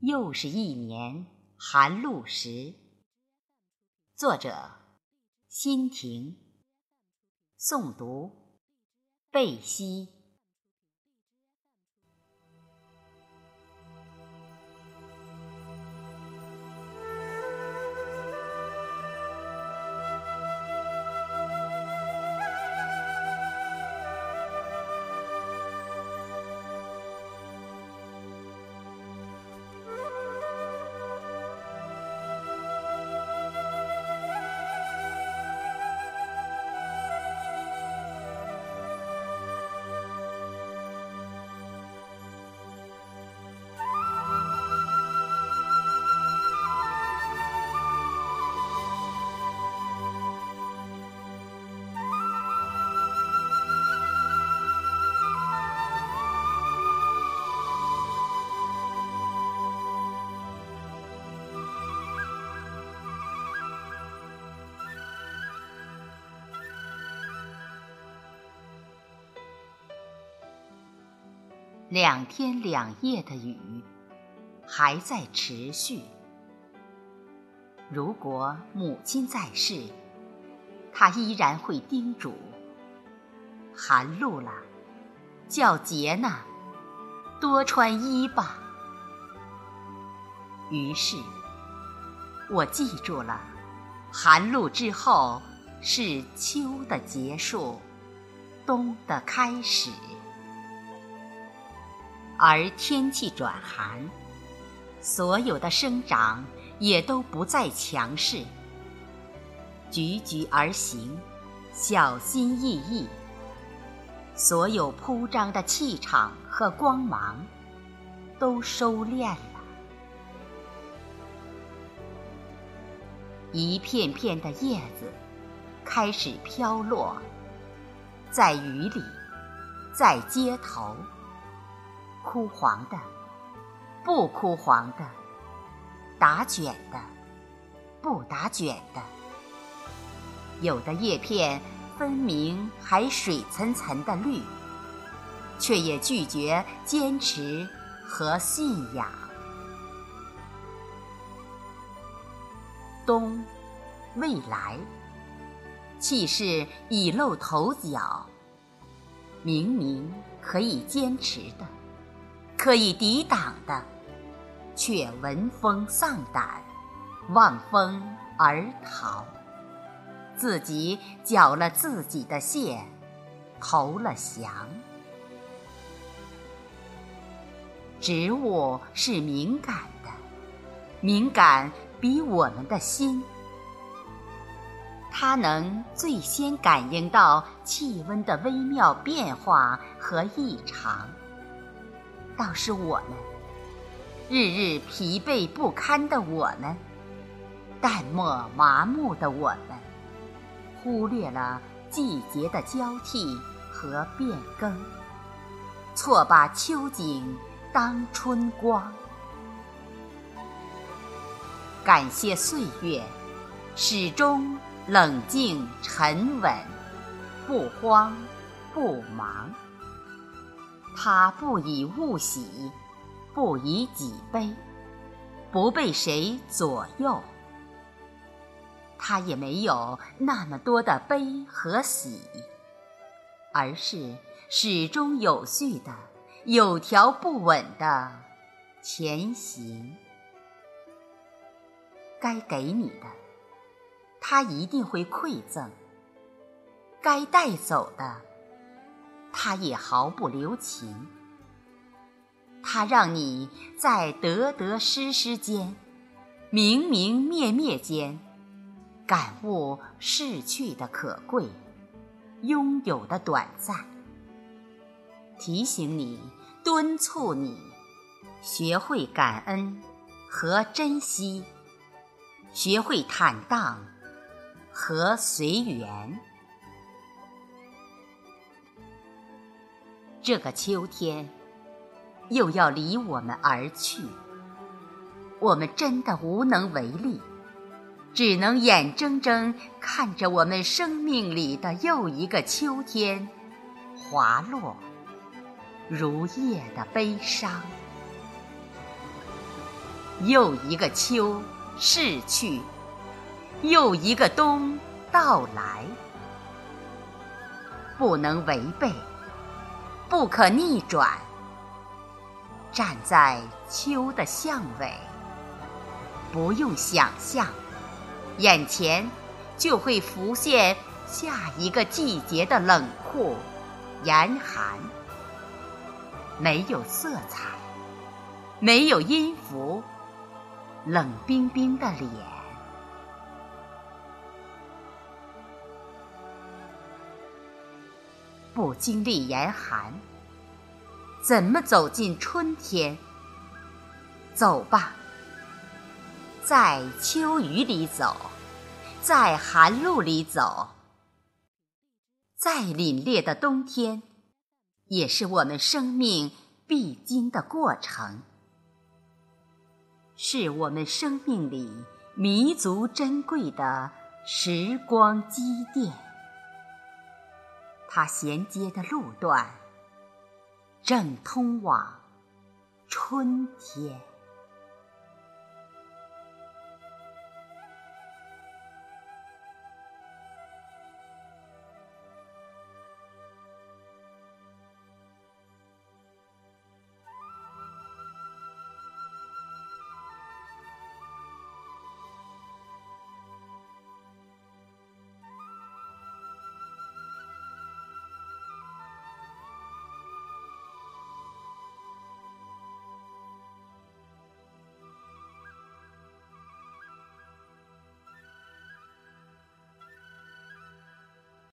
又是一年寒露时。作者：辛婷。诵读：贝西。两天两夜的雨还在持续。如果母亲在世，她依然会叮嘱：“寒露了，叫杰呢，多穿衣吧。”于是，我记住了，寒露之后是秋的结束，冬的开始。而天气转寒，所有的生长也都不再强势，踽踽而行，小心翼翼。所有铺张的气场和光芒都收敛了，一片片的叶子开始飘落，在雨里，在街头。枯黄的，不枯黄的，打卷的，不打卷的。有的叶片分明还水涔涔的绿，却也拒绝坚持和信仰。冬，未来，气势已露头角。明明可以坚持的。可以抵挡的，却闻风丧胆，望风而逃，自己缴了自己的械，投了降。植物是敏感的，敏感比我们的心，它能最先感应到气温的微妙变化和异常。倒是我们，日日疲惫不堪的我们，淡漠麻木的我们，忽略了季节的交替和变更，错把秋景当春光。感谢岁月，始终冷静沉稳，不慌不忙。他不以物喜，不以己悲，不被谁左右。他也没有那么多的悲和喜，而是始终有序的、有条不紊的前行。该给你的，他一定会馈赠；该带走的。他也毫不留情，他让你在得得失失间、明明灭灭间，感悟逝去的可贵，拥有的短暂。提醒你，敦促你，学会感恩和珍惜，学会坦荡和随缘。这个秋天又要离我们而去，我们真的无能为力，只能眼睁睁看着我们生命里的又一个秋天滑落，如夜的悲伤。又一个秋逝去，又一个冬到来，不能违背，不可逆转。站在秋的巷尾，不用想象，眼前就会浮现下一个季节的冷酷、严寒，没有色彩，没有音符。冷冰冰的脸，不经历严寒，怎么走进春天？走吧，在秋雨里走，在寒露里走，再凛冽的冬天，也是我们生命必经的过程。是我们生命里弥足珍贵的时光积淀，它衔接的路段正通往春天。